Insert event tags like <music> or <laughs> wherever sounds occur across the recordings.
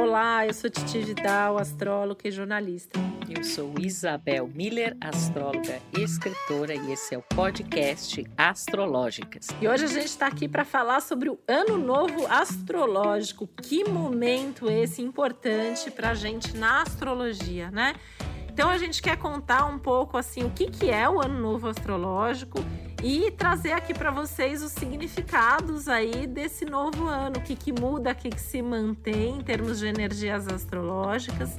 Olá, eu sou Titi Vidal, astróloga e jornalista. Eu sou Isabel Miller, astróloga e escritora, e esse é o podcast Astrológicas. E hoje a gente está aqui para falar sobre o Ano Novo Astrológico. Que momento esse importante para a gente na astrologia, né? Então a gente quer contar um pouco assim o que, que é o Ano Novo Astrológico e trazer aqui para vocês os significados aí desse novo ano, o que, que muda, o que, que se mantém em termos de energias astrológicas.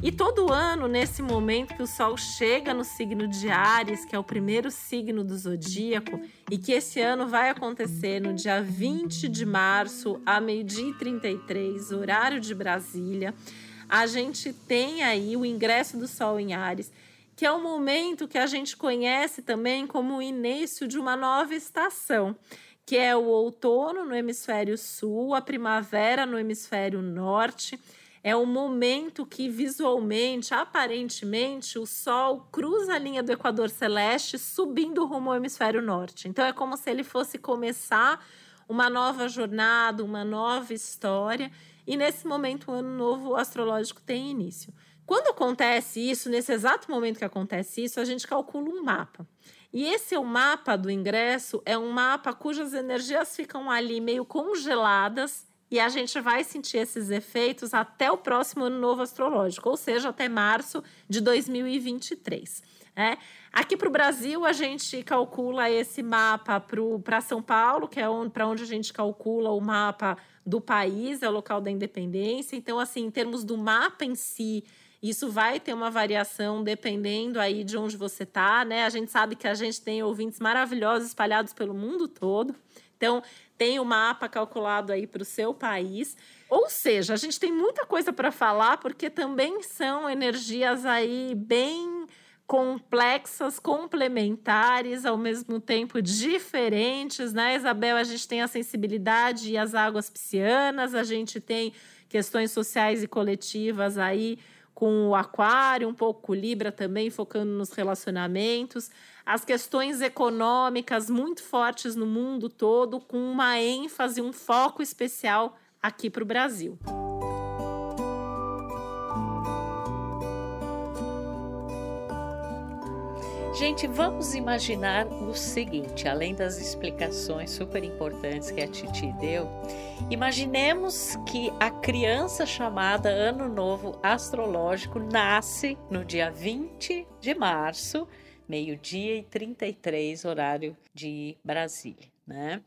E todo ano, nesse momento que o Sol chega no signo de Ares, que é o primeiro signo do zodíaco, e que esse ano vai acontecer no dia 20 de março, a meio-dia e 33, horário de Brasília, a gente tem aí o ingresso do Sol em Ares que é o momento que a gente conhece também como o início de uma nova estação, que é o outono no hemisfério sul, a primavera no hemisfério norte. É o momento que visualmente, aparentemente, o Sol cruza a linha do Equador Celeste, subindo rumo ao hemisfério norte. Então é como se ele fosse começar uma nova jornada, uma nova história. E nesse momento, o ano novo astrológico tem início. Quando acontece isso, nesse exato momento que acontece isso, a gente calcula um mapa. E esse é o mapa do ingresso, é um mapa cujas energias ficam ali meio congeladas e a gente vai sentir esses efeitos até o próximo ano novo astrológico, ou seja, até março de 2023. É. Aqui para o Brasil, a gente calcula esse mapa para São Paulo, que é para onde a gente calcula o mapa do país, é o local da independência. Então, assim, em termos do mapa em si, isso vai ter uma variação dependendo aí de onde você está, né? A gente sabe que a gente tem ouvintes maravilhosos espalhados pelo mundo todo. Então, tem o mapa calculado aí para o seu país. Ou seja, a gente tem muita coisa para falar, porque também são energias aí bem complexas, complementares, ao mesmo tempo diferentes, né, Isabel? A gente tem a sensibilidade e as águas piscianas, a gente tem questões sociais e coletivas aí com o Aquário, um pouco com Libra também, focando nos relacionamentos. As questões econômicas muito fortes no mundo todo, com uma ênfase, um foco especial aqui para o Brasil. Gente, vamos imaginar o seguinte, além das explicações super importantes que a Titi deu, imaginemos que a criança chamada Ano Novo Astrológico nasce no dia 20 de março, meio-dia e 33, horário de Brasília né?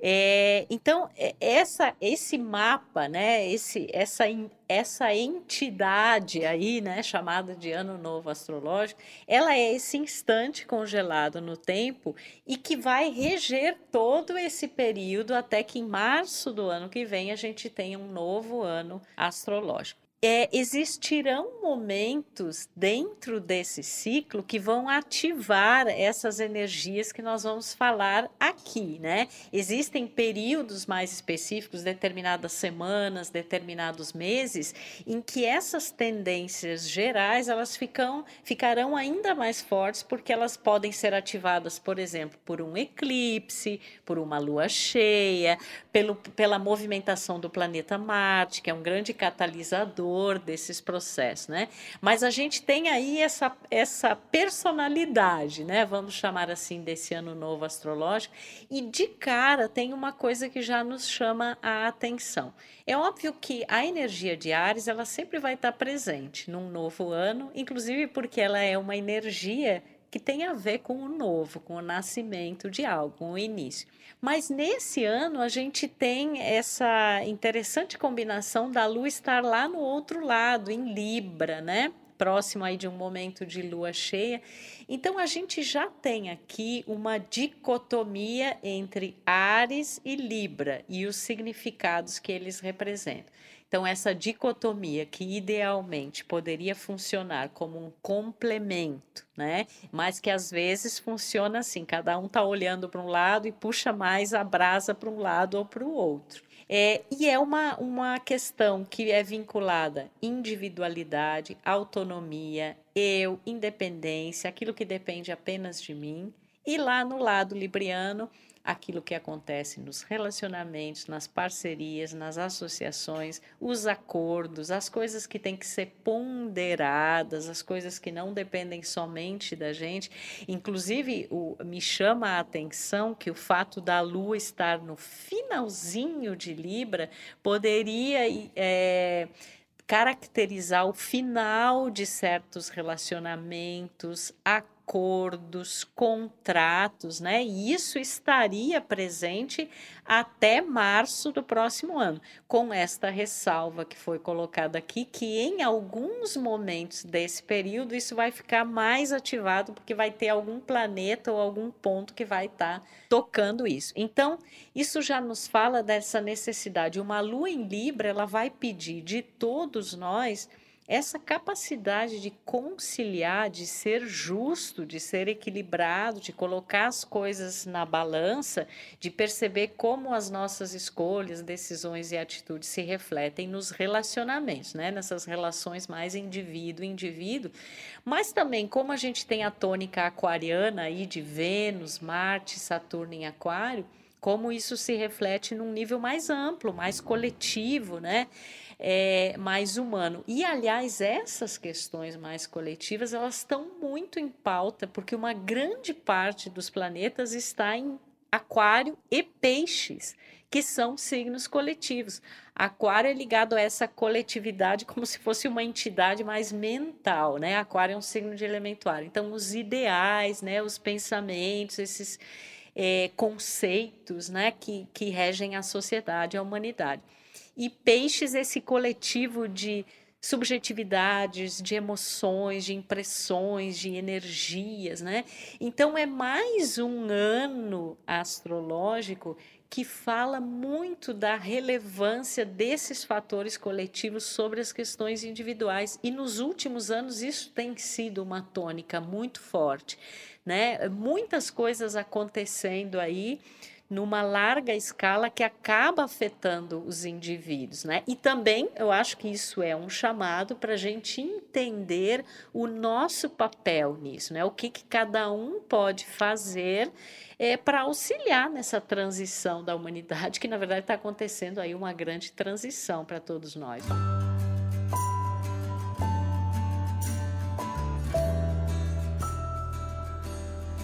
É, então é, essa, esse mapa, né? Esse, essa, essa entidade aí, né? Chamada de Ano Novo Astrológico, ela é esse instante congelado no tempo e que vai reger todo esse período até que em março do ano que vem a gente tenha um novo ano astrológico é, existirão momentos dentro desse ciclo que vão ativar essas energias que nós vamos falar aqui, né? Existem períodos mais específicos, determinadas semanas, determinados meses, em que essas tendências gerais elas ficam, ficarão ainda mais fortes porque elas podem ser ativadas, por exemplo, por um eclipse, por uma lua cheia, pelo, pela movimentação do planeta Marte, que é um grande catalisador desses processos, né? Mas a gente tem aí essa, essa personalidade, né? Vamos chamar assim desse ano novo astrológico, e de cara tem uma coisa que já nos chama a atenção. É óbvio que a energia de Ares, ela sempre vai estar presente num novo ano, inclusive porque ela é uma energia que tem a ver com o novo, com o nascimento de algo, com o início. Mas nesse ano a gente tem essa interessante combinação da Lua estar lá no outro lado, em Libra, né? Próximo aí de um momento de lua cheia. Então a gente já tem aqui uma dicotomia entre Ares e Libra e os significados que eles representam. Então, essa dicotomia que idealmente poderia funcionar como um complemento, né? Mas que às vezes funciona assim: cada um está olhando para um lado e puxa mais a brasa para um lado ou para o outro. É, e é uma, uma questão que é vinculada individualidade, autonomia, eu, independência, aquilo que depende apenas de mim. E lá no lado libriano, aquilo que acontece nos relacionamentos, nas parcerias, nas associações, os acordos, as coisas que têm que ser ponderadas, as coisas que não dependem somente da gente. Inclusive, o, me chama a atenção que o fato da Lua estar no finalzinho de Libra poderia. É, caracterizar o final de certos relacionamentos, acordos acordos, contratos, né? E isso estaria presente até março do próximo ano, com esta ressalva que foi colocada aqui, que em alguns momentos desse período isso vai ficar mais ativado, porque vai ter algum planeta ou algum ponto que vai estar tá tocando isso. Então, isso já nos fala dessa necessidade. Uma lua em Libra, ela vai pedir de todos nós essa capacidade de conciliar, de ser justo, de ser equilibrado, de colocar as coisas na balança, de perceber como as nossas escolhas, decisões e atitudes se refletem nos relacionamentos, né? nessas relações mais indivíduo-indivíduo, mas também como a gente tem a tônica aquariana aí de Vênus, Marte, Saturno em Aquário, como isso se reflete num nível mais amplo, mais coletivo, né? É, mais humano. E, aliás, essas questões mais coletivas, elas estão muito em pauta, porque uma grande parte dos planetas está em aquário e peixes, que são signos coletivos. Aquário é ligado a essa coletividade como se fosse uma entidade mais mental, né? Aquário é um signo de elemento ar. Então, os ideais, né, os pensamentos, esses é, conceitos né, que, que regem a sociedade, a humanidade. E peixes esse coletivo de subjetividades, de emoções, de impressões, de energias, né? Então é mais um ano astrológico que fala muito da relevância desses fatores coletivos sobre as questões individuais. E nos últimos anos isso tem sido uma tônica muito forte, né? Muitas coisas acontecendo aí numa larga escala que acaba afetando os indivíduos, né? E também eu acho que isso é um chamado para a gente entender o nosso papel nisso, né? O que, que cada um pode fazer é, para auxiliar nessa transição da humanidade, que na verdade está acontecendo aí uma grande transição para todos nós.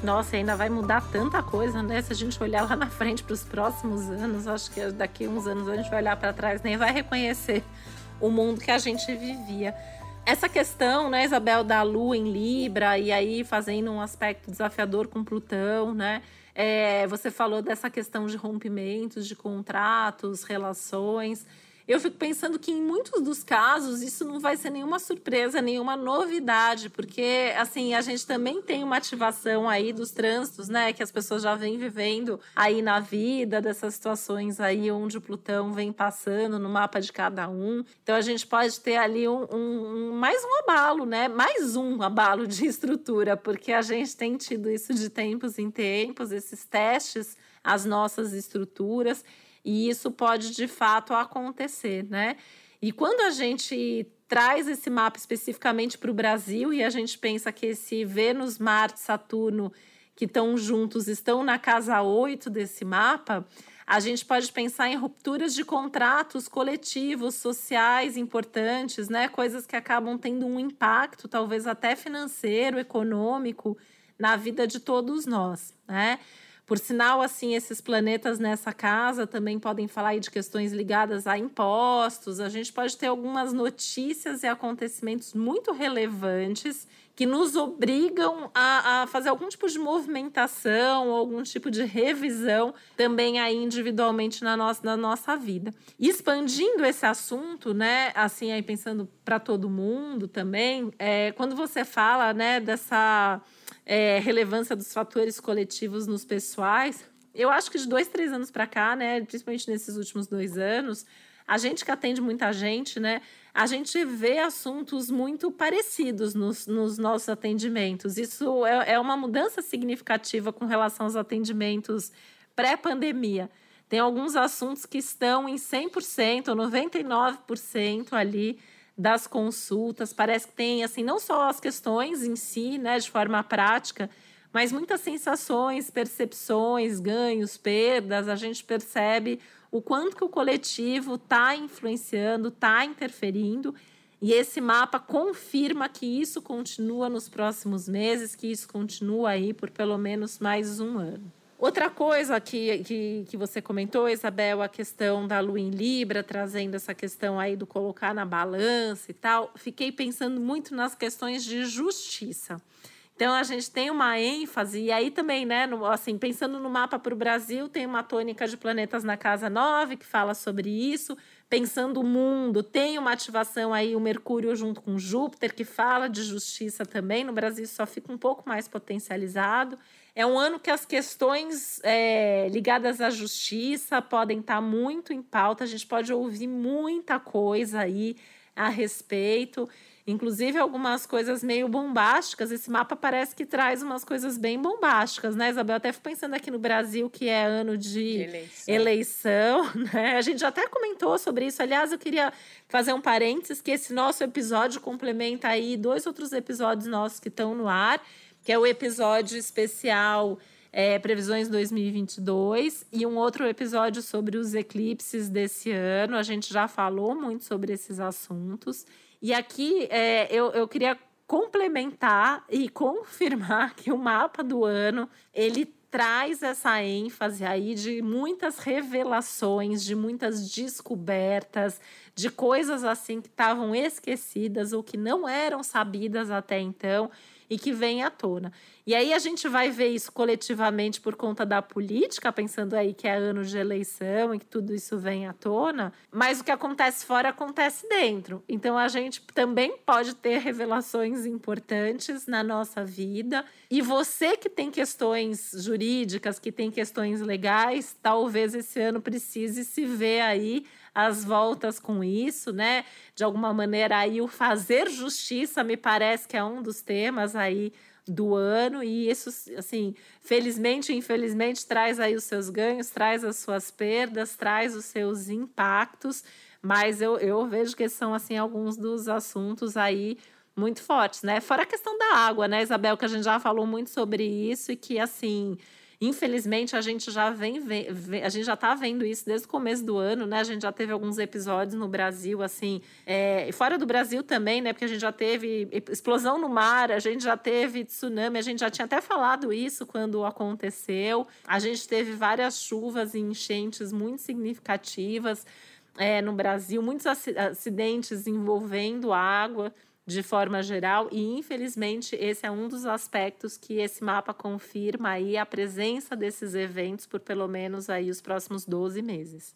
Nossa, ainda vai mudar tanta coisa, né? Se a gente olhar lá na frente para os próximos anos, acho que daqui uns anos a gente vai olhar para trás nem vai reconhecer o mundo que a gente vivia. Essa questão, né, Isabel, da Lua em Libra e aí fazendo um aspecto desafiador com Plutão, né? É, você falou dessa questão de rompimentos, de contratos, relações. Eu fico pensando que em muitos dos casos isso não vai ser nenhuma surpresa, nenhuma novidade, porque assim, a gente também tem uma ativação aí dos trânsitos, né, que as pessoas já vêm vivendo aí na vida, dessas situações aí onde o Plutão vem passando no mapa de cada um. Então a gente pode ter ali um, um, um mais um abalo, né? Mais um abalo de <laughs> estrutura, porque a gente tem tido isso de tempos em tempos, esses testes às nossas estruturas. E isso pode de fato acontecer, né? E quando a gente traz esse mapa especificamente para o Brasil e a gente pensa que esse Vênus, Marte, Saturno que estão juntos estão na casa 8 desse mapa, a gente pode pensar em rupturas de contratos coletivos, sociais importantes, né? Coisas que acabam tendo um impacto, talvez até financeiro, econômico, na vida de todos nós, né? Por sinal, assim, esses planetas nessa casa também podem falar de questões ligadas a impostos. A gente pode ter algumas notícias e acontecimentos muito relevantes que nos obrigam a, a, fazer algum tipo de movimentação, algum tipo de revisão também aí individualmente na nossa, na nossa vida. E expandindo esse assunto, né, assim, aí pensando para todo mundo também, é, quando você fala, né, dessa é, relevância dos fatores coletivos nos pessoais. Eu acho que de dois, três anos para cá, né, principalmente nesses últimos dois anos, a gente que atende muita gente, né, a gente vê assuntos muito parecidos nos, nos nossos atendimentos. Isso é, é uma mudança significativa com relação aos atendimentos pré-pandemia. Tem alguns assuntos que estão em 100% ou 99% ali das consultas. Parece que tem, assim, não só as questões em si, né, de forma prática, mas muitas sensações, percepções, ganhos, perdas, a gente percebe o quanto que o coletivo está influenciando, está interferindo. E esse mapa confirma que isso continua nos próximos meses, que isso continua aí por pelo menos mais um ano. Outra coisa que, que, que você comentou, Isabel, a questão da lua em Libra, trazendo essa questão aí do colocar na balança e tal. Fiquei pensando muito nas questões de justiça. Então a gente tem uma ênfase, e aí também, né, no, assim, pensando no mapa para o Brasil, tem uma tônica de planetas na casa 9 que fala sobre isso. Pensando o mundo, tem uma ativação aí, o Mercúrio junto com Júpiter, que fala de justiça também. No Brasil só fica um pouco mais potencializado. É um ano que as questões é, ligadas à justiça podem estar muito em pauta, a gente pode ouvir muita coisa aí a respeito inclusive algumas coisas meio bombásticas. Esse mapa parece que traz umas coisas bem bombásticas, né, Isabel? Até fui pensando aqui no Brasil, que é ano de eleição. eleição, <laughs> né? A gente já até comentou sobre isso. Aliás, eu queria fazer um parênteses que esse nosso episódio complementa aí dois outros episódios nossos que estão no ar, que é o episódio especial é, Previsões 2022 e um outro episódio sobre os eclipses desse ano. A gente já falou muito sobre esses assuntos. E aqui é, eu, eu queria complementar e <laughs> confirmar que o mapa do ano ele traz essa ênfase aí de muitas revelações, de muitas descobertas, de coisas assim que estavam esquecidas ou que não eram sabidas até então e que vem à tona. E aí a gente vai ver isso coletivamente por conta da política, pensando aí que é ano de eleição e que tudo isso vem à tona, mas o que acontece fora acontece dentro. Então a gente também pode ter revelações importantes na nossa vida. E você que tem questões jurídicas, que tem questões legais, talvez esse ano precise se ver aí as voltas com isso, né? De alguma maneira aí o fazer justiça me parece que é um dos temas aí do ano e isso assim, felizmente e infelizmente traz aí os seus ganhos, traz as suas perdas, traz os seus impactos, mas eu, eu vejo que são assim alguns dos assuntos aí muito fortes, né? Fora a questão da água, né, Isabel, que a gente já falou muito sobre isso e que assim, Infelizmente, a gente já vem, a gente já está vendo isso desde o começo do ano, né? A gente já teve alguns episódios no Brasil, assim, é, fora do Brasil também, né? Porque a gente já teve explosão no mar, a gente já teve tsunami, a gente já tinha até falado isso quando aconteceu. A gente teve várias chuvas e enchentes muito significativas é, no Brasil, muitos acidentes envolvendo água de forma geral, e infelizmente esse é um dos aspectos que esse mapa confirma aí a presença desses eventos por pelo menos aí os próximos 12 meses.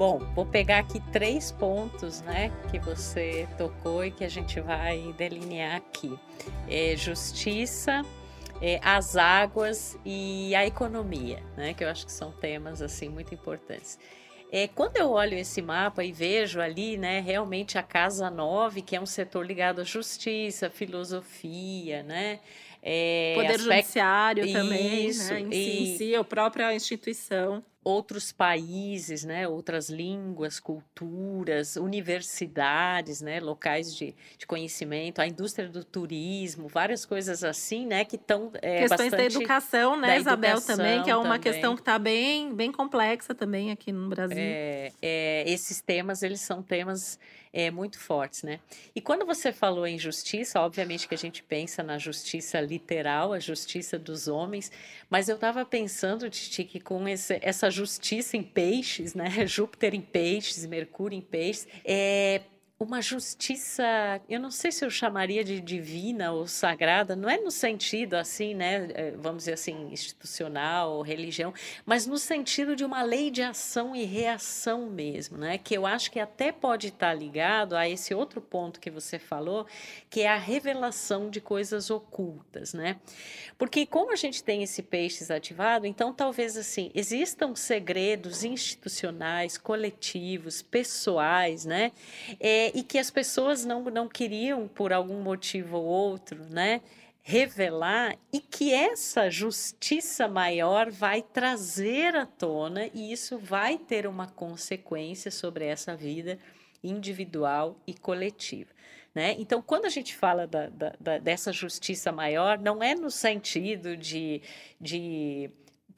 Bom, vou pegar aqui três pontos, né, que você tocou e que a gente vai delinear aqui. É justiça, é, as águas e a economia, né? Que eu acho que são temas assim muito importantes. É, quando eu olho esse mapa e vejo ali, né, realmente a Casa 9, que é um setor ligado à justiça, filosofia, né? É, Poder aspecto... judiciário também, Isso, né? Em, e... si, a própria instituição outros países, né, outras línguas, culturas, universidades, né, locais de, de conhecimento, a indústria do turismo, várias coisas assim, né, que estão é, questões da educação, né, Isabel educação também, que é uma também. questão que está bem, bem complexa também aqui no Brasil. É, é, esses temas eles são temas é, muito fortes, né? E quando você falou em justiça, obviamente que a gente pensa na justiça literal, a justiça dos homens, mas eu estava pensando, Titi, que com esse, essa justiça em peixes, né? <laughs> Júpiter em peixes, Mercúrio em peixes, é, uma justiça, eu não sei se eu chamaria de divina ou sagrada, não é no sentido assim, né, é, vamos dizer assim, institucional ou religião, mas no sentido de uma lei de ação e reação mesmo, né, que eu acho que até pode estar ligado a esse outro ponto que você falou, que é a revelação de coisas ocultas, né? Porque como a gente tem esse peixes ativado, então talvez assim, existam segredos institucionais, coletivos, pessoais, né? É, e que as pessoas não, não queriam, por algum motivo ou outro, né? revelar e que essa justiça maior vai trazer à tona e isso vai ter uma consequência sobre essa vida individual e coletiva. Né? Então, quando a gente fala da, da, da, dessa justiça maior, não é no sentido de, de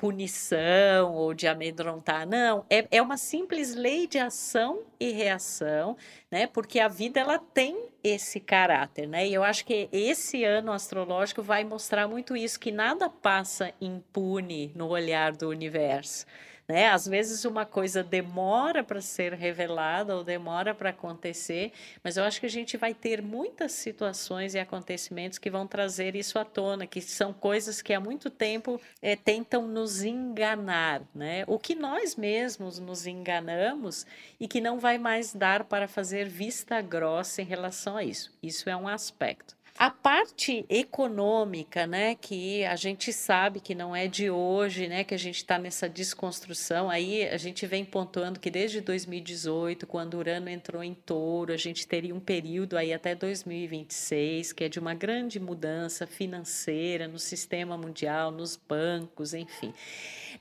punição ou de amedrontar, não, é, é uma simples lei de ação e reação, né? Porque a vida ela tem esse caráter, né? E eu acho que esse ano astrológico vai mostrar muito isso, que nada passa impune no olhar do universo. Né? Às vezes uma coisa demora para ser revelada ou demora para acontecer, mas eu acho que a gente vai ter muitas situações e acontecimentos que vão trazer isso à tona, que são coisas que há muito tempo é, tentam nos enganar, né? O que nós mesmos nos enganamos e que não vai mais dar para fazer vista grossa em relação a isso. Isso é um aspecto. A parte econômica, né, que a gente sabe que não é de hoje, né, que a gente está nessa desconstrução, aí a gente vem pontuando que desde 2018, quando Urano entrou em touro, a gente teria um período aí até 2026, que é de uma grande mudança financeira no sistema mundial, nos bancos, enfim.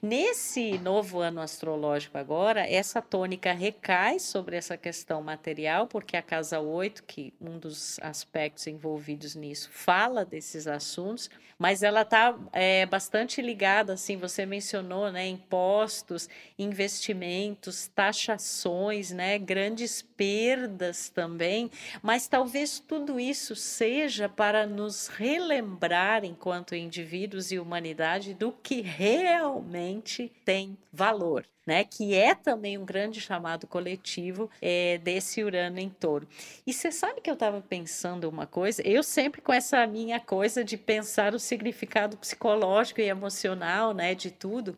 Nesse novo ano astrológico agora, essa tônica recai sobre essa questão material, porque a casa 8, que um dos aspectos envolvidos nisso, fala desses assuntos, mas ela está é, bastante ligada, assim, você mencionou, né, impostos, investimentos, taxações, né, grandes perdas também, mas talvez tudo isso seja para nos relembrar, enquanto indivíduos e humanidade, do que realmente tem valor. Né, que é também um grande chamado coletivo é, desse Urano em touro. E você sabe que eu estava pensando uma coisa, eu sempre com essa minha coisa de pensar o significado psicológico e emocional né, de tudo.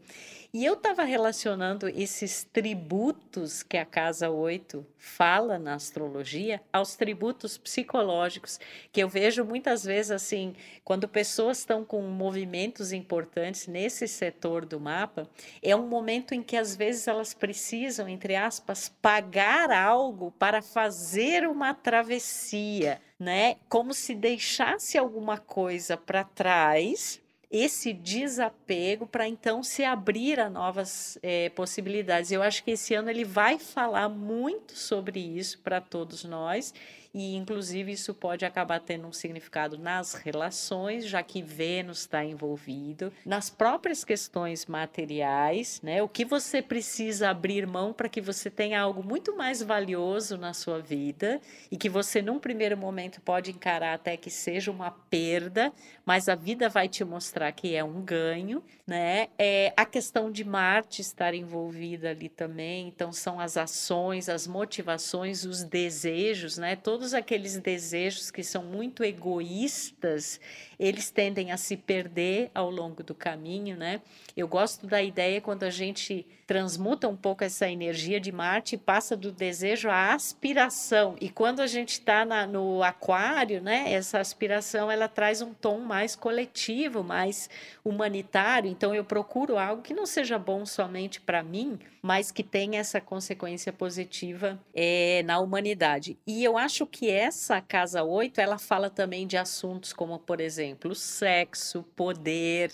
E eu estava relacionando esses tributos que a Casa 8 fala na astrologia aos tributos psicológicos, que eu vejo muitas vezes assim, quando pessoas estão com movimentos importantes nesse setor do mapa, é um momento em que às vezes elas precisam, entre aspas, pagar algo para fazer uma travessia, né? Como se deixasse alguma coisa para trás esse desapego para então se abrir a novas é, possibilidades. Eu acho que esse ano ele vai falar muito sobre isso para todos nós e inclusive isso pode acabar tendo um significado nas relações, já que Vênus está envolvido, nas próprias questões materiais, né? O que você precisa abrir mão para que você tenha algo muito mais valioso na sua vida e que você num primeiro momento pode encarar até que seja uma perda, mas a vida vai te mostrar que é um ganho, né? É a questão de Marte estar envolvida ali também, então são as ações, as motivações, os desejos, né? Todos todos aqueles desejos que são muito egoístas, eles tendem a se perder ao longo do caminho, né? Eu gosto da ideia quando a gente transmuta um pouco essa energia de Marte e passa do desejo à aspiração. E quando a gente está no aquário, né, essa aspiração ela traz um tom mais coletivo, mais humanitário. Então eu procuro algo que não seja bom somente para mim, mas que tenha essa consequência positiva é, na humanidade. E eu acho que essa casa 8, ela fala também de assuntos como, por exemplo, sexo, poder,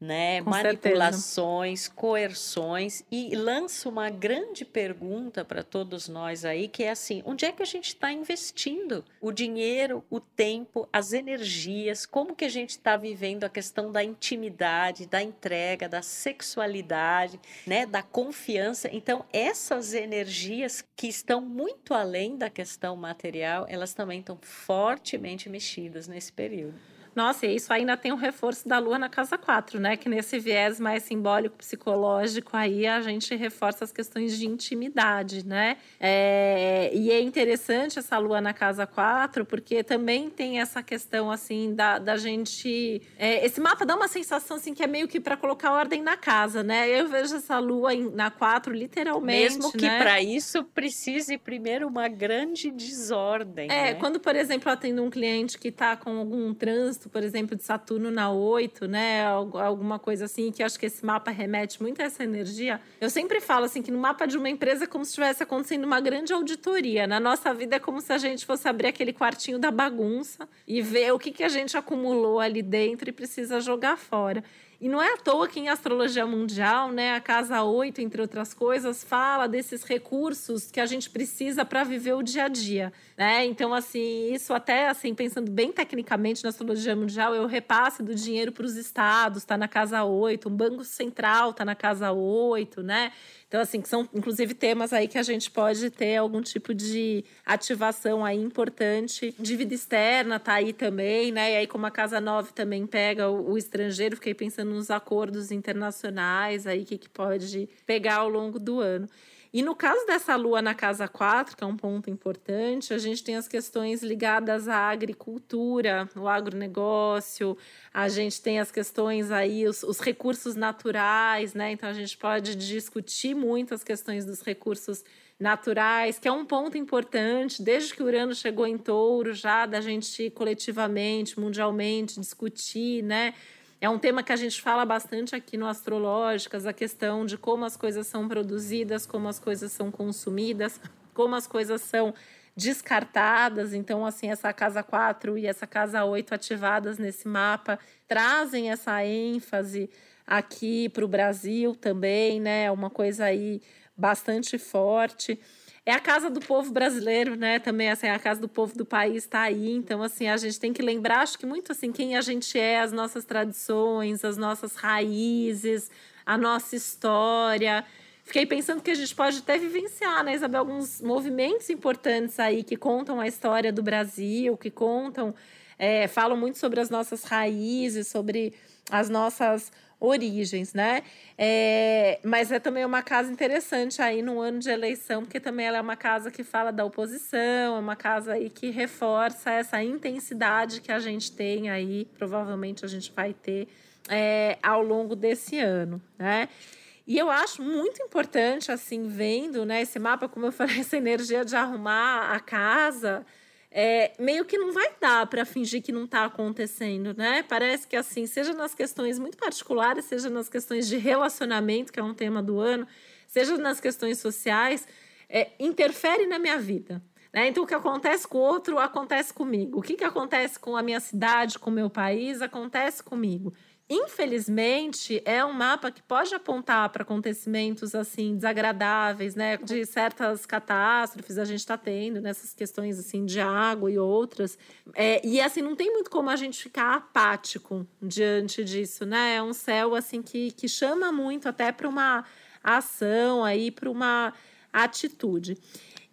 né? Com manipulações, certeza. coerções e lança uma grande pergunta para todos nós aí, que é assim: onde é que a gente está investindo o dinheiro, o tempo, as energias? Como que a gente está vivendo a questão da intimidade, da entrega, da sexualidade, né? Da confiança? Então, essas energias que estão muito além da questão material, elas também estão fortemente mexidas nesse período. Nossa, e isso ainda tem um reforço da Lua na casa 4, né? Que nesse viés mais simbólico, psicológico, aí a gente reforça as questões de intimidade, né? É, e é interessante essa Lua na casa 4, porque também tem essa questão, assim, da, da gente. É, esse mapa dá uma sensação, assim, que é meio que para colocar ordem na casa, né? Eu vejo essa Lua em, na 4, literalmente. Mesmo que né? para isso precise primeiro uma grande desordem. É, né? quando, por exemplo, eu atendo um cliente que está com algum trânsito por exemplo, de Saturno na 8, né? Alguma coisa assim, que acho que esse mapa remete muito a essa energia. Eu sempre falo assim que no mapa de uma empresa é como se estivesse acontecendo uma grande auditoria. Na nossa vida é como se a gente fosse abrir aquele quartinho da bagunça e ver o que, que a gente acumulou ali dentro e precisa jogar fora. E não é à toa que em astrologia mundial, né, a casa 8, entre outras coisas, fala desses recursos que a gente precisa para viver o dia a dia, né? Então, assim, isso até assim, pensando bem tecnicamente na astrologia mundial, o repasse do dinheiro para os estados, está na casa 8, um banco central está na casa 8, né? Então, assim, que são inclusive temas aí que a gente pode ter algum tipo de ativação aí importante. Dívida externa tá aí também, né? E aí, como a Casa 9 também pega o, o estrangeiro, fiquei pensando nos acordos internacionais aí, que, que pode pegar ao longo do ano. E no caso dessa lua na casa 4, que é um ponto importante, a gente tem as questões ligadas à agricultura, o agronegócio, a gente tem as questões aí, os, os recursos naturais, né? Então a gente pode discutir muito as questões dos recursos naturais, que é um ponto importante, desde que o Urano chegou em touro, já da gente coletivamente, mundialmente, discutir, né? É um tema que a gente fala bastante aqui no Astrológicas, a questão de como as coisas são produzidas, como as coisas são consumidas, como as coisas são descartadas. Então, assim, essa casa 4 e essa casa 8 ativadas nesse mapa trazem essa ênfase aqui para o Brasil também, né? Uma coisa aí bastante forte é a casa do povo brasileiro, né? Também assim, a casa do povo do país está aí. Então, assim, a gente tem que lembrar, acho que muito assim, quem a gente é, as nossas tradições, as nossas raízes, a nossa história. Fiquei pensando que a gente pode até vivenciar, né, Isabel, alguns movimentos importantes aí que contam a história do Brasil, que contam, é, falam muito sobre as nossas raízes, sobre as nossas origens, né? É, mas é também uma casa interessante aí no ano de eleição, porque também ela é uma casa que fala da oposição, é uma casa aí que reforça essa intensidade que a gente tem aí, provavelmente a gente vai ter é, ao longo desse ano, né? E eu acho muito importante, assim, vendo né, esse mapa, como eu falei, <laughs> essa energia de arrumar a casa, é, meio que não vai dar para fingir que não está acontecendo, né? Parece que assim, seja nas questões muito particulares, seja nas questões de relacionamento, que é um tema do ano, seja nas questões sociais, é, interfere na minha vida. Né? Então, o que acontece com o outro acontece comigo. O que, que acontece com a minha cidade, com o meu país, acontece comigo. Infelizmente, é um mapa que pode apontar para acontecimentos assim desagradáveis, né? De certas catástrofes a gente está tendo nessas questões assim de água e outras. É, e assim não tem muito como a gente ficar apático diante disso, né? É um céu assim que, que chama muito até para uma ação aí, para uma atitude.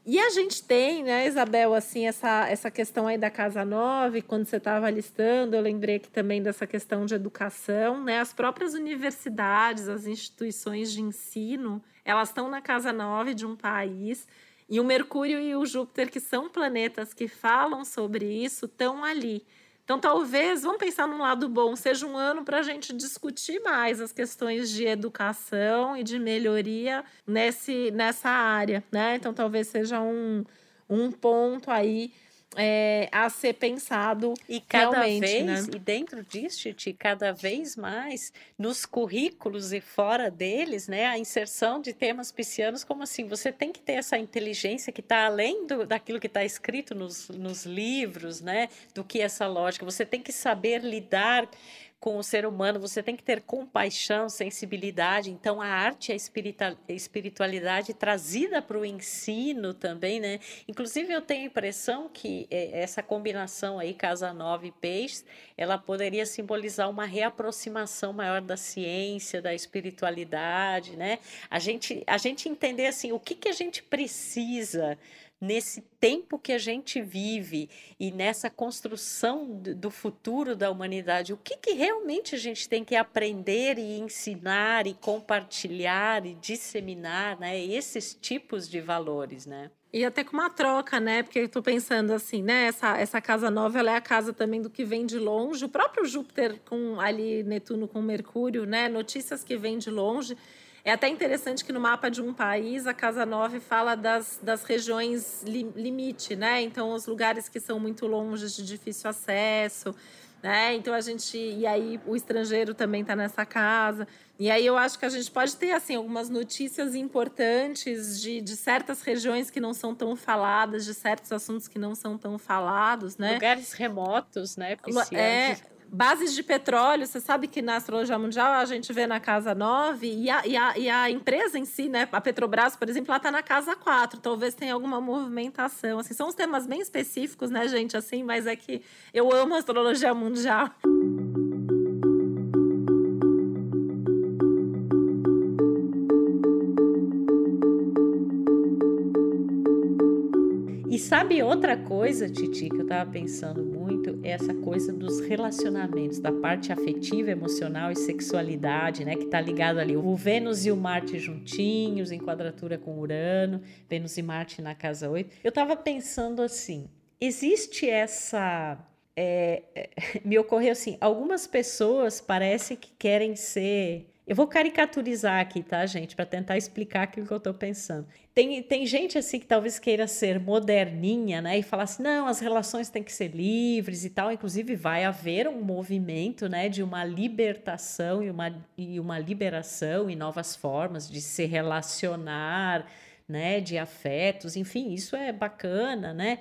E a gente tem, né, Isabel, assim, essa, essa questão aí da Casa Nova, quando você estava listando, eu lembrei aqui também dessa questão de educação, né? As próprias universidades, as instituições de ensino, elas estão na Casa Nova de um país, e o Mercúrio e o Júpiter, que são planetas que falam sobre isso, estão ali. Então, talvez, vamos pensar num lado bom, seja um ano para a gente discutir mais as questões de educação e de melhoria nesse, nessa área, né? Então, talvez seja um, um ponto aí é, a ser pensado e cada vez né? e dentro disso Titi, cada vez mais nos currículos e fora deles né a inserção de temas piscianos como assim você tem que ter essa inteligência que está além do, daquilo que está escrito nos, nos livros né do que essa lógica você tem que saber lidar com o ser humano, você tem que ter compaixão, sensibilidade. Então, a arte e a espiritualidade trazida para o ensino também, né? Inclusive, eu tenho a impressão que é, essa combinação aí, Casa Nova e Peixes, ela poderia simbolizar uma reaproximação maior da ciência, da espiritualidade, né? A gente, a gente entender, assim, o que, que a gente precisa nesse tempo que a gente vive e nessa construção do futuro da humanidade, o que, que realmente a gente tem que aprender e ensinar e compartilhar e disseminar, né? Esses tipos de valores, né? E até com uma troca, né? Porque eu tô pensando assim, né? Essa, essa casa nova ela é a casa também do que vem de longe. O próprio Júpiter com ali Netuno com Mercúrio, né? Notícias que vêm de longe. É até interessante que no mapa de um país, a Casa 9 fala das, das regiões li, limite, né? Então, os lugares que são muito longe, de difícil acesso, né? Então, a gente. E aí, o estrangeiro também está nessa casa. E aí, eu acho que a gente pode ter, assim, algumas notícias importantes de, de certas regiões que não são tão faladas, de certos assuntos que não são tão falados, né? Lugares remotos, né? É, bases de petróleo, você sabe que na astrologia mundial a gente vê na casa 9 e a, e a, e a empresa em si, né? A Petrobras, por exemplo, ela está na casa 4. Talvez tenha alguma movimentação. Assim, são os temas bem específicos, né, gente? Assim, mas é que eu amo astrologia mundial. E sabe outra coisa, Titi, que eu estava pensando muito, é essa coisa dos relacionamentos, da parte afetiva, emocional e sexualidade, né? Que está ligado ali. O Vênus e o Marte juntinhos, em quadratura com Urano, Vênus e Marte na casa 8. Eu estava pensando assim: existe essa. É, <laughs> me ocorreu assim: algumas pessoas parecem que querem ser eu vou caricaturizar aqui, tá, gente, para tentar explicar aquilo que eu estou pensando. Tem, tem gente assim que talvez queira ser moderninha, né, e falar assim: não, as relações têm que ser livres e tal. Inclusive, vai haver um movimento, né, de uma libertação e uma, e uma liberação e novas formas de se relacionar, né, de afetos, enfim, isso é bacana, né.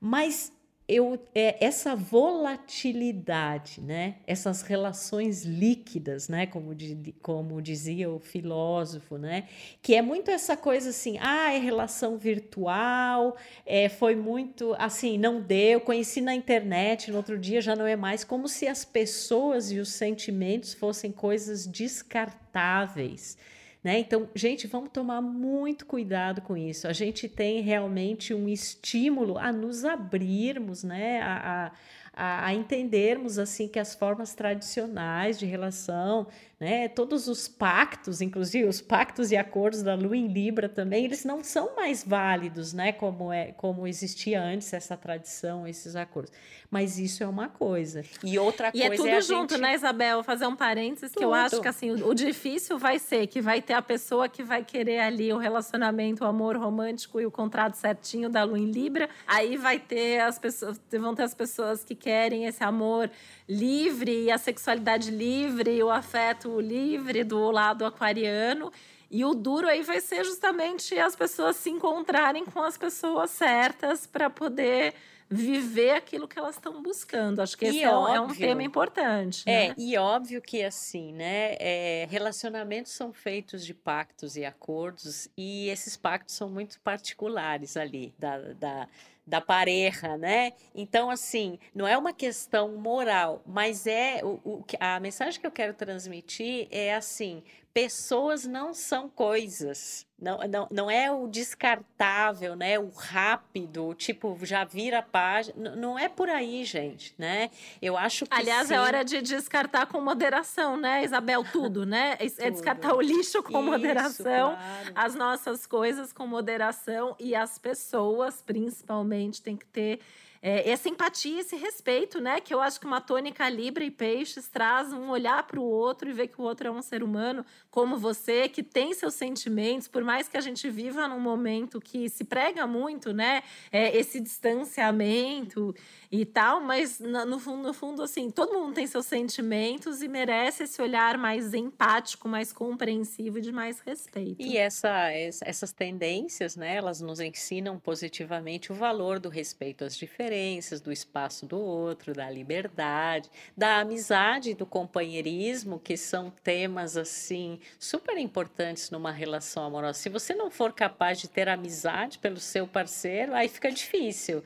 Mas eu, é, essa volatilidade, né? essas relações líquidas, né? como, de, como dizia o filósofo, né? que é muito essa coisa assim, ah, é relação virtual, é, foi muito assim, não deu, conheci na internet, no outro dia já não é mais, como se as pessoas e os sentimentos fossem coisas descartáveis. Né? Então, gente, vamos tomar muito cuidado com isso. A gente tem realmente um estímulo a nos abrirmos, né? a, a a, entendermos assim que as formas tradicionais de relação, né, todos os pactos, inclusive os pactos e acordos da Lua em Libra também, eles não são mais válidos, né, como é como existia antes essa tradição, esses acordos. Mas isso é uma coisa. E outra e é coisa é tudo é junto, gente... né, Isabel? Fazer um parênteses tudo. que eu acho que assim, o, o difícil vai ser que vai ter a pessoa que vai querer ali o relacionamento, o amor romântico e o contrato certinho da Lua em Libra. Aí vai ter as pessoas, vão ter as pessoas que querem esse amor livre, e a sexualidade livre, e o afeto livre do lado aquariano. E o duro aí vai ser justamente as pessoas se encontrarem com as pessoas certas para poder viver aquilo que elas estão buscando. Acho que esse é, óbvio, é, um tema importante. É, né? e óbvio que assim, né? É, relacionamentos são feitos de pactos e acordos, e esses pactos são muito particulares ali, da, da da pareja, né? Então, assim, não é uma questão moral, mas é o, o, a mensagem que eu quero transmitir é assim: pessoas não são coisas. Não, não, não é o descartável, né? O rápido, tipo, já vira a página. Não é por aí, gente, né? Eu acho que. Aliás, sim. é hora de descartar com moderação, né, Isabel? Tudo, né? É, é descartar o lixo com Isso, moderação, claro. as nossas coisas com moderação e as pessoas, principalmente, tem que ter é, essa empatia, esse respeito, né? Que eu acho que uma tônica Libra e Peixes traz um olhar para o outro e ver que o outro é um ser humano como você, que tem seus sentimentos, por mais que a gente viva num momento que se prega muito, né? É, esse distanciamento e tal, mas no fundo, no fundo, assim, todo mundo tem seus sentimentos e merece esse olhar mais empático, mais compreensivo e de mais respeito. E essa, essas tendências, né? Elas nos ensinam positivamente o valor do respeito às diferenças diferenças, do espaço do outro, da liberdade, da amizade, do companheirismo, que são temas assim super importantes numa relação amorosa. Se você não for capaz de ter amizade pelo seu parceiro, aí fica difícil,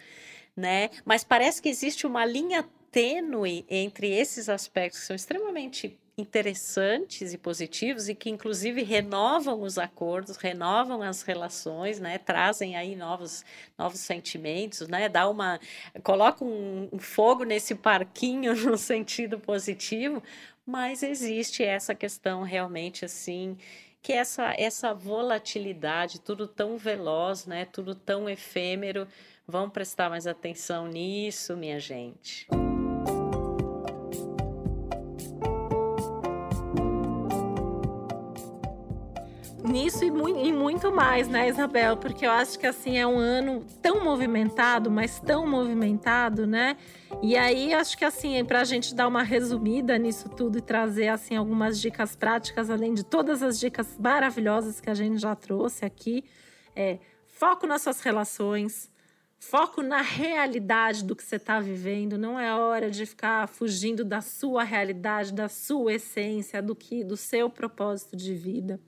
né? Mas parece que existe uma linha tênue entre esses aspectos que são extremamente interessantes e positivos e que inclusive renovam os acordos, renovam as relações, né? Trazem aí novos novos sentimentos, né? Dá uma coloca um, um fogo nesse parquinho <laughs> no sentido positivo, mas existe essa questão realmente assim que essa essa volatilidade, tudo tão veloz, né? Tudo tão efêmero. Vamos prestar mais atenção nisso, minha gente. Nisso e, mu e, muito mais, né, Isabel? Porque eu acho que assim é um ano tão movimentado, mas tão movimentado, né? E aí acho que assim, para a gente dar uma resumida nisso tudo e trazer assim algumas dicas práticas, além de todas as dicas maravilhosas que a gente já trouxe aqui, é foco nas suas relações, Foco na realidade do que você está vivendo. Não é hora de ficar fugindo da sua realidade, da sua essência, do que, do seu propósito de vida.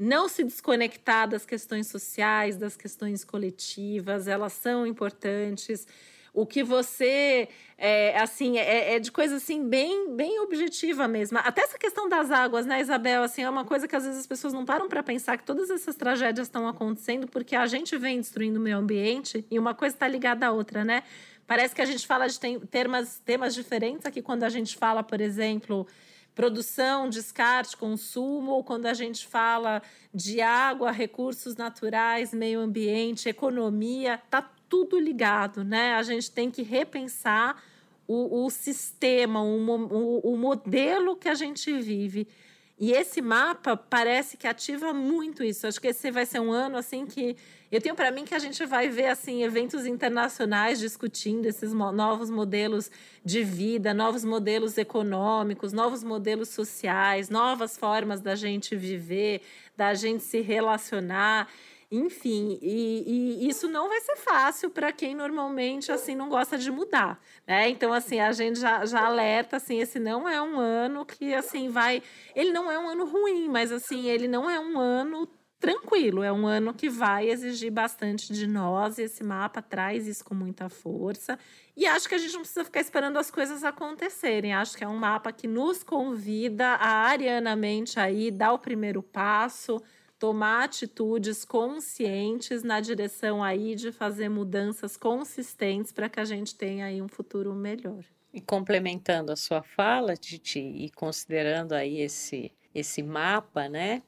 Não se desconectar das questões sociais, das questões coletivas. Elas são importantes. O que você é, assim é, é, de coisa assim bem bem objetiva mesmo. Até essa questão das águas né Isabel? Assim é uma coisa que às vezes as pessoas não param para pensar que todas essas tragédias estão acontecendo porque a gente vem destruindo o meio ambiente e uma coisa está ligada à outra né? Parece que a gente fala de temas temas diferentes aqui quando a gente fala por exemplo produção, descarte, consumo, ou quando a gente fala de água, recursos naturais, meio ambiente, economia, tá tudo ligado, né? A gente tem que repensar o, o sistema, o, o, o modelo que a gente vive. E esse mapa parece que ativa muito isso. Acho que esse vai ser um ano assim que eu tenho para mim que a gente vai ver assim eventos internacionais discutindo esses novos modelos de vida, novos modelos econômicos, novos modelos sociais, novas formas da gente viver, da gente se relacionar. Enfim, e, e, isso não vai ser fácil para quem normalmente assim não gosta de mudar, né? Então assim a gente já, já alerta assim esse não é um ano que assim vai, ele não é um ano ruim, mas assim ele não é um ano tranquilo, é um ano que vai exigir bastante de nós e esse mapa traz isso com muita força. E acho que a gente não precisa ficar esperando as coisas acontecerem. Acho que é um mapa que nos convida a arianamente aí dar o primeiro passo, tomar atitudes conscientes na direção aí de fazer mudanças consistentes para que a gente tenha aí um futuro melhor. E complementando a sua fala, Titi, e considerando aí esse esse mapa, né?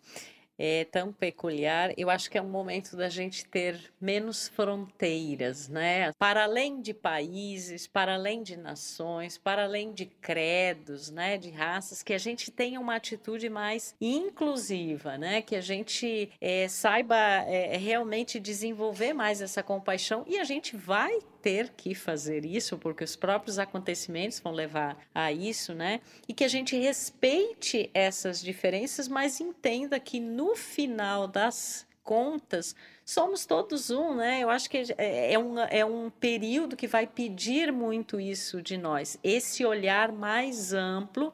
É tão peculiar. Eu acho que é um momento da gente ter menos fronteiras, né? Para além de países, para além de nações, para além de credos, né? De raças, que a gente tenha uma atitude mais inclusiva, né? Que a gente é, saiba é, realmente desenvolver mais essa compaixão e a gente vai ter que fazer isso, porque os próprios acontecimentos vão levar a isso, né? E que a gente respeite essas diferenças, mas entenda que no final das contas, somos todos um, né? Eu acho que é, é um, é um período que vai pedir muito isso de nós, esse olhar mais amplo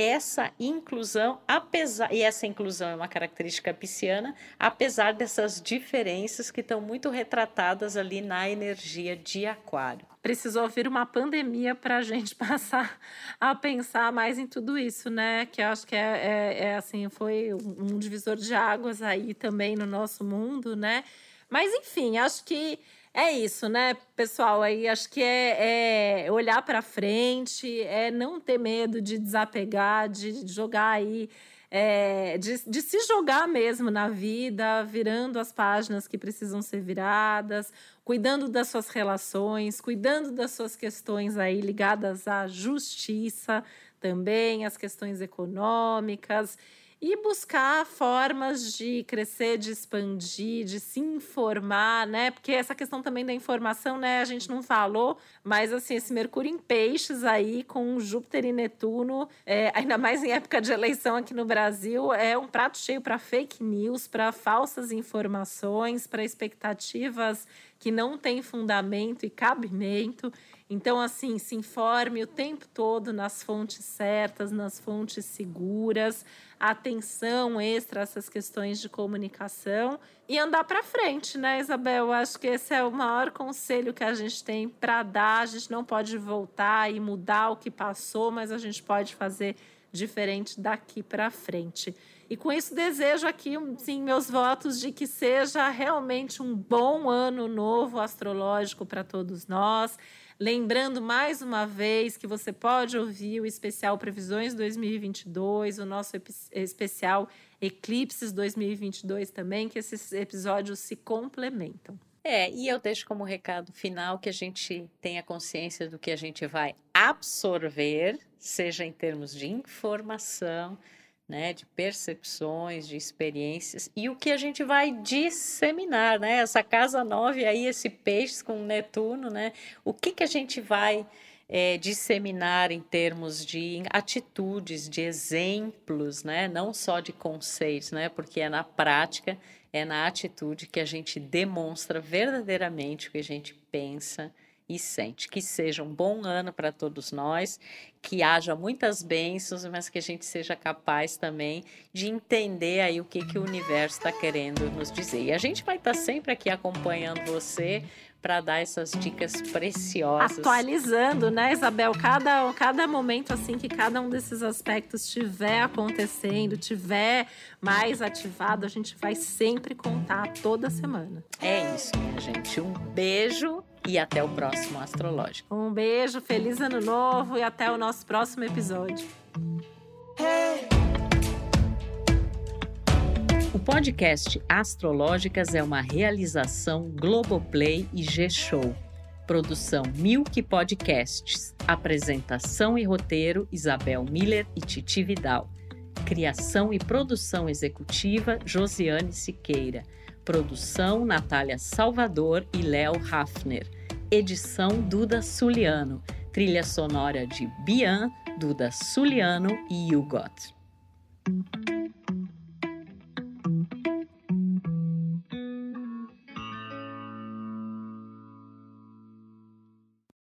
essa inclusão, apesar e essa inclusão é uma característica pisciana, apesar dessas diferenças que estão muito retratadas ali na energia de Aquário. Precisou vir uma pandemia para a <laughs> gente passar a pensar mais em tudo isso, né? Que eu acho que é, é, é assim, foi um divisor de águas aí também no nosso mundo, né? Mas enfim, acho que é isso, né, pessoal? Aí acho que é, é olhar para frente, é não ter medo de desapegar, de jogar aí, é, de, de se jogar mesmo na vida, virando as páginas que precisam ser viradas, cuidando das suas relações, cuidando das suas questões aí ligadas à justiça também, as questões econômicas e buscar formas de crescer, de expandir, de se informar, né? Porque essa questão também da informação, né? A gente não falou, mas assim, esse Mercúrio em peixes aí, com Júpiter e Netuno, é, ainda mais em época de eleição aqui no Brasil, é um prato cheio para fake news, para falsas informações, para expectativas que não têm fundamento e cabimento. Então, assim, se informe o tempo todo nas fontes certas, nas fontes seguras, atenção extra a essas questões de comunicação e andar para frente, né, Isabel? Eu acho que esse é o maior conselho que a gente tem para dar. A gente não pode voltar e mudar o que passou, mas a gente pode fazer diferente daqui para frente. E com isso desejo aqui, sim, meus votos de que seja realmente um bom ano novo astrológico para todos nós. Lembrando mais uma vez que você pode ouvir o especial Previsões 2022, o nosso especial Eclipses 2022 também, que esses episódios se complementam. É, e eu deixo como recado final que a gente tenha consciência do que a gente vai absorver, seja em termos de informação, né, de percepções, de experiências e o que a gente vai disseminar, né? Essa casa nove aí, esse peixe com Netuno, né? O que que a gente vai é, disseminar em termos de atitudes, de exemplos, né? não só de conceitos, né? porque é na prática, é na atitude que a gente demonstra verdadeiramente o que a gente pensa e sente. Que seja um bom ano para todos nós, que haja muitas bênçãos, mas que a gente seja capaz também de entender aí o que, que o universo está querendo nos dizer. E a gente vai estar tá sempre aqui acompanhando você para dar essas dicas preciosas. Atualizando, né, Isabel? Cada, cada momento assim que cada um desses aspectos estiver acontecendo, tiver mais ativado, a gente vai sempre contar toda semana. É isso, minha gente. Um beijo e até o próximo Astrológico. Um beijo, feliz ano novo e até o nosso próximo episódio. O podcast Astrológicas é uma realização Globoplay e G-Show. Produção Milk Podcasts. Apresentação e roteiro Isabel Miller e Titi Vidal. Criação e produção executiva Josiane Siqueira. Produção Natália Salvador e Léo Hafner. Edição Duda Suliano. Trilha sonora de Bian, Duda Suliano e Hugot.